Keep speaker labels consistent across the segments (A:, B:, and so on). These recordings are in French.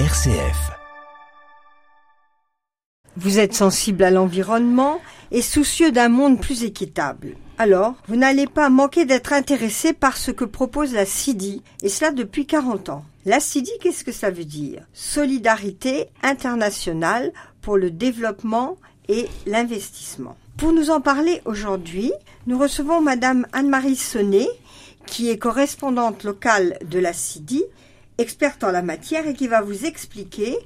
A: RCF.
B: Vous êtes sensible à l'environnement et soucieux d'un monde plus équitable. Alors, vous n'allez pas manquer d'être intéressé par ce que propose la CIDI, et cela depuis 40 ans. La CIDI, qu'est-ce que ça veut dire? Solidarité internationale pour le développement et l'investissement. Pour nous en parler aujourd'hui, nous recevons Madame Anne-Marie Sonnet, qui est correspondante locale de la CIDI experte en la matière et qui va vous expliquer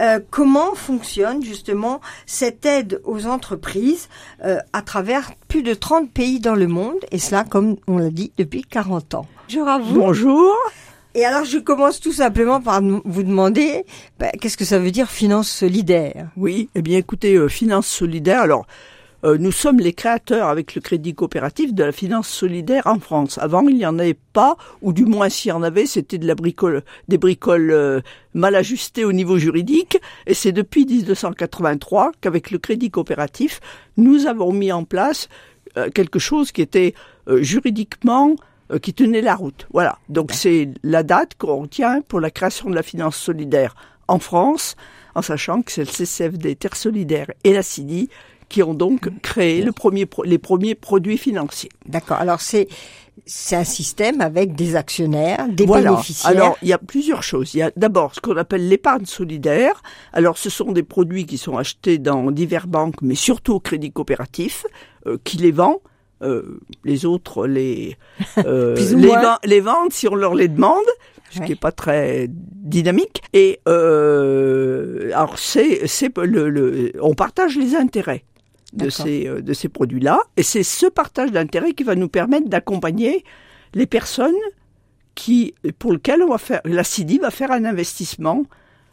B: euh, comment fonctionne justement cette aide aux entreprises euh, à travers plus de 30 pays dans le monde et cela comme on l'a dit depuis 40 ans.
C: Bonjour à vous. Bonjour.
B: Et alors je commence tout simplement par vous demander ben, qu'est-ce que ça veut dire finance solidaire?
C: Oui, eh bien écoutez, euh, finance solidaire, alors euh, nous sommes les créateurs avec le crédit coopératif de la finance solidaire en France. Avant, il n'y en avait pas, ou du moins s'il y en avait, c'était de la bricole, des bricoles euh, mal ajustées au niveau juridique. Et c'est depuis 1983 qu'avec le crédit coopératif, nous avons mis en place euh, quelque chose qui était juridiquement qui tenait la route. Voilà. Donc c'est la date qu'on retient pour la création de la finance solidaire en France, en sachant que c'est le CCFD Terre Solidaire et la CIDI qui ont donc créé le premier, les premiers produits financiers.
B: D'accord. Alors c'est c'est un système avec des actionnaires, des bénéficiaires.
C: Alors, il y a plusieurs choses. Il y a d'abord ce qu'on appelle l'épargne solidaire. Alors, ce sont des produits qui sont achetés dans diverses banques, mais surtout au crédit coopératif, euh, qui les vend. Euh, les autres les euh, les, les, vendent si on leur les demande ce qui est pas très dynamique et euh, alors c'est c'est le, le on partage les intérêts de ces, euh, de ces produits-là. Et c'est ce partage d'intérêts qui va nous permettre d'accompagner les personnes qui, pour lesquelles on va faire, la CIDI va faire un investissement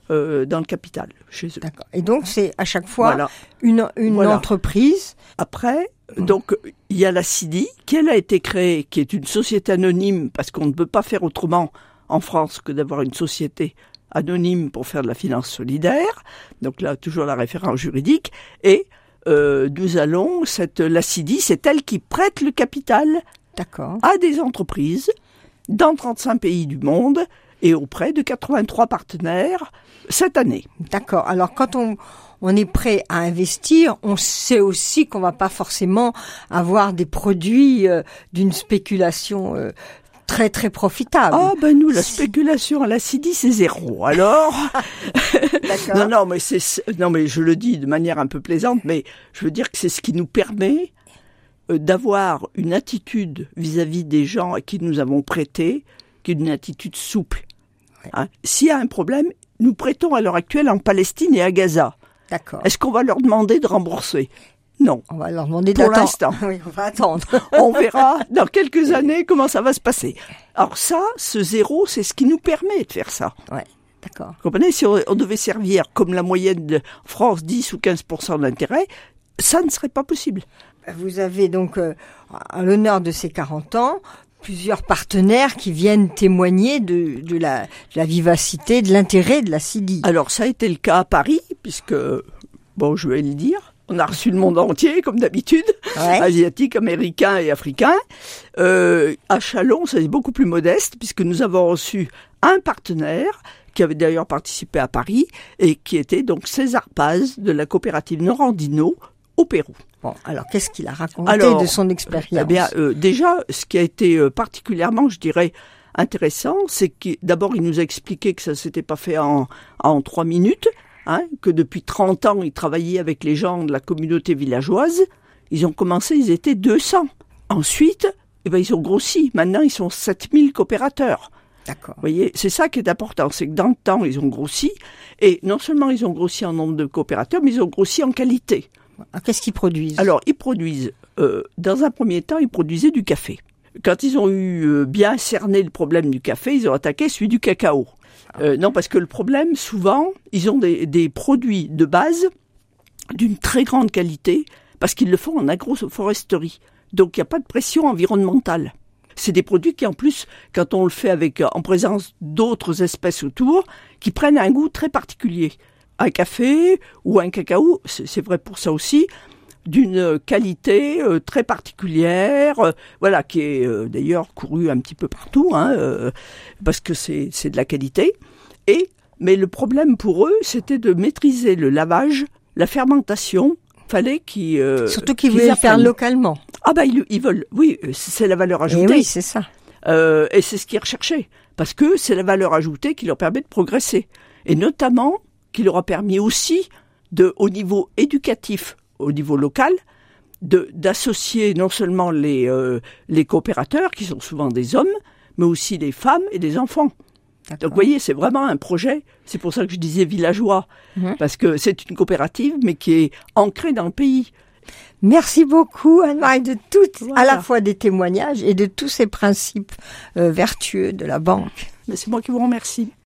C: euh, dans le capital chez eux.
B: D'accord. Et donc c'est à chaque fois une, une entreprise.
C: Après, mmh. donc il y a la CIDI qui elle a été créée, qui est une société anonyme parce qu'on ne peut pas faire autrement en France que d'avoir une société anonyme pour faire de la finance solidaire. Donc là toujours la référence juridique et euh, nous allons, cette, la CIDI, c'est elle qui prête le capital à des entreprises dans 35 pays du monde et auprès de 83 partenaires cette année.
B: D'accord. Alors quand on, on est prêt à investir, on sait aussi qu'on va pas forcément avoir des produits euh, d'une spéculation euh, très très profitable.
C: Ah ben nous la spéculation à la CIDI c'est zéro. Alors non non mais c'est non mais je le dis de manière un peu plaisante mais je veux dire que c'est ce qui nous permet euh, d'avoir une attitude vis-à-vis des gens à qui nous avons prêté qui est une attitude souple. Hein. S'il y a un problème, nous prêtons à l'heure actuelle en Palestine et à Gaza. D'accord. Est-ce qu'on va leur demander de rembourser? Non.
B: On va leur demander
C: Pour l'instant.
B: Oui, on va attendre.
C: on verra dans quelques années comment ça va se passer. Alors ça, ce zéro, c'est ce qui nous permet de faire ça.
B: Ouais. D'accord.
C: Vous comprenez Si on, devait servir comme la moyenne de France 10 ou 15 d'intérêt, ça ne serait pas possible.
B: Vous avez donc, euh, à l'honneur de ces 40 ans, plusieurs partenaires qui viennent témoigner de, de, la, de la vivacité, de l'intérêt de la CIDI.
C: Alors ça a été le cas à Paris, puisque, bon, je vais le dire, on a reçu le monde entier, comme d'habitude, asiatique, américain et africain. Euh, à Chalon, c'est beaucoup plus modeste, puisque nous avons reçu un partenaire qui avait d'ailleurs participé à Paris et qui était donc César Paz de la coopérative Norandino au Pérou.
B: Bon, alors qu'est-ce qu'il a raconté de son expérience
C: Eh bien, euh, déjà, ce qui a été euh, particulièrement, je dirais, intéressant, c'est que d'abord il nous a expliqué que ça s'était pas fait en, en trois minutes, Hein, que depuis 30 ans, ils travaillaient avec les gens de la communauté villageoise. Ils ont commencé, ils étaient 200. Ensuite, eh ben, ils ont grossi. Maintenant, ils sont 7000 coopérateurs.
B: D'accord.
C: Vous voyez, c'est ça qui est important, c'est que dans le temps, ils ont grossi. Et non seulement ils ont grossi en nombre de coopérateurs, mais ils ont grossi en qualité.
B: Qu'est-ce qu'ils produisent?
C: Alors, ils produisent, euh, dans un premier temps, ils produisaient du café. Quand ils ont eu euh, bien cerné le problème du café, ils ont attaqué celui du cacao. Euh, non, parce que le problème, souvent, ils ont des, des produits de base d'une très grande qualité, parce qu'ils le font en agroforesterie. Donc il n'y a pas de pression environnementale. C'est des produits qui, en plus, quand on le fait avec en présence d'autres espèces autour, qui prennent un goût très particulier. Un café ou un cacao, c'est vrai pour ça aussi, d'une qualité euh, très particulière, euh, voilà, qui est euh, d'ailleurs courue un petit peu partout, hein, parce que c'est de la qualité. Et Mais le problème pour eux, c'était de maîtriser le lavage, la fermentation. Fallait qu'ils euh,
B: Surtout qu'ils
C: qu'ils
B: voulaient le faire localement.
C: Ah bah ils, ils veulent, oui, c'est la valeur
B: Et
C: ajoutée.
B: Eh oui, c'est ça.
C: Euh, et c'est ce qu'ils recherchaient. Parce que c'est la valeur ajoutée qui leur permet de progresser. Et notamment, qui leur a permis aussi, de, au niveau éducatif, au niveau local, d'associer non seulement les, euh, les coopérateurs, qui sont souvent des hommes, mais aussi les femmes et les enfants. Donc vous voyez, c'est vraiment un projet, c'est pour ça que je disais villageois,
B: Mhm.
C: parce que c'est une coopérative, mais qui est ancrée dans le pays.
B: Merci beaucoup, Anne-Marie, de toutes, à la fois des témoignages et de tous ces principes euh, vertueux de la banque.
C: C'est moi qui vous remercie.